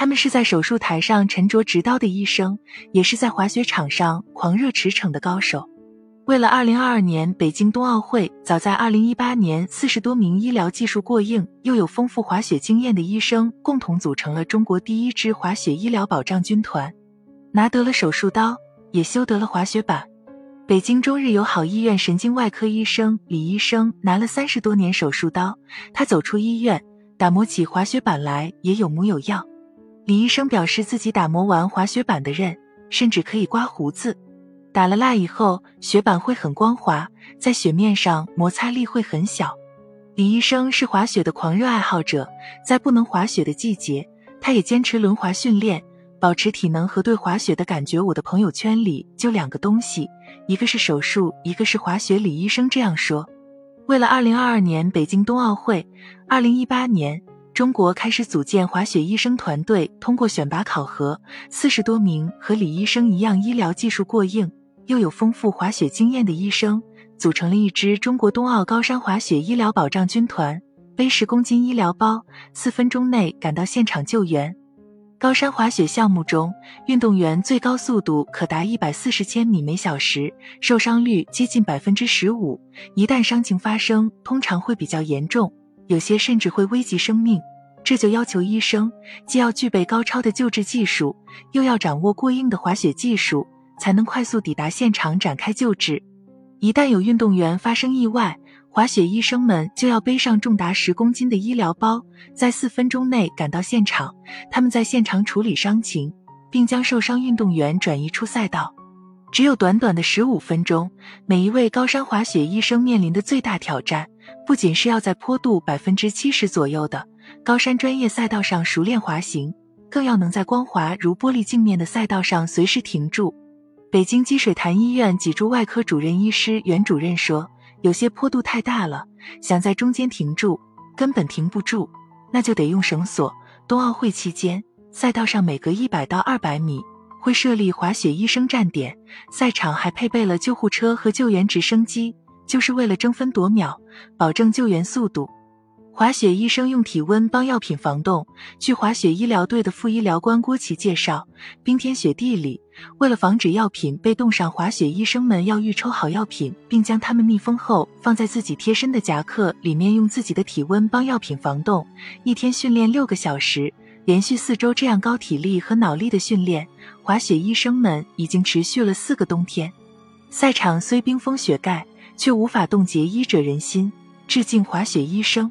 他们是在手术台上沉着执刀的医生，也是在滑雪场上狂热驰骋的高手。为了2022年北京冬奥会，早在2018年，四十多名医疗技术过硬又有丰富滑雪经验的医生共同组成了中国第一支滑雪医疗保障军团，拿得了手术刀，也修得了滑雪板。北京中日友好医院神经外科医生李医生拿了三十多年手术刀，他走出医院，打磨起滑雪板来也有模有样。李医生表示，自己打磨完滑雪板的刃，甚至可以刮胡子。打了蜡以后，雪板会很光滑，在雪面上摩擦力会很小。李医生是滑雪的狂热爱好者，在不能滑雪的季节，他也坚持轮滑训练，保持体能和对滑雪的感觉。我的朋友圈里就两个东西，一个是手术，一个是滑雪。李医生这样说。为了二零二二年北京冬奥会，二零一八年。中国开始组建滑雪医生团队，通过选拔考核，四十多名和李医生一样医疗技术过硬又有丰富滑雪经验的医生，组成了一支中国冬奥高山滑雪医疗保障军团，背十公斤医疗包，四分钟内赶到现场救援。高山滑雪项目中，运动员最高速度可达一百四十千米每小时，受伤率接近百分之十五，一旦伤情发生，通常会比较严重，有些甚至会危及生命。这就要求医生既要具备高超的救治技术，又要掌握过硬的滑雪技术，才能快速抵达现场展开救治。一旦有运动员发生意外，滑雪医生们就要背上重达十公斤的医疗包，在四分钟内赶到现场。他们在现场处理伤情，并将受伤运动员转移出赛道。只有短短的十五分钟，每一位高山滑雪医生面临的最大挑战，不仅是要在坡度百分之七十左右的。高山专业赛道上熟练滑行，更要能在光滑如玻璃镜面的赛道上随时停住。北京积水潭医院脊柱外科主任医师袁主任说：“有些坡度太大了，想在中间停住，根本停不住，那就得用绳索。冬奥会期间，赛道上每隔一百到二百米会设立滑雪医生站点，赛场还配备了救护车和救援直升机，就是为了争分夺秒，保证救援速度。”滑雪医生用体温帮药品防冻。据滑雪医疗队的副医疗官郭琦介绍，冰天雪地里，为了防止药品被冻上，滑雪医生们要预抽好药品，并将它们密封后放在自己贴身的夹克里面，用自己的体温帮药品防冻。一天训练六个小时，连续四周这样高体力和脑力的训练，滑雪医生们已经持续了四个冬天。赛场虽冰封雪盖，却无法冻结医者仁心。致敬滑雪医生。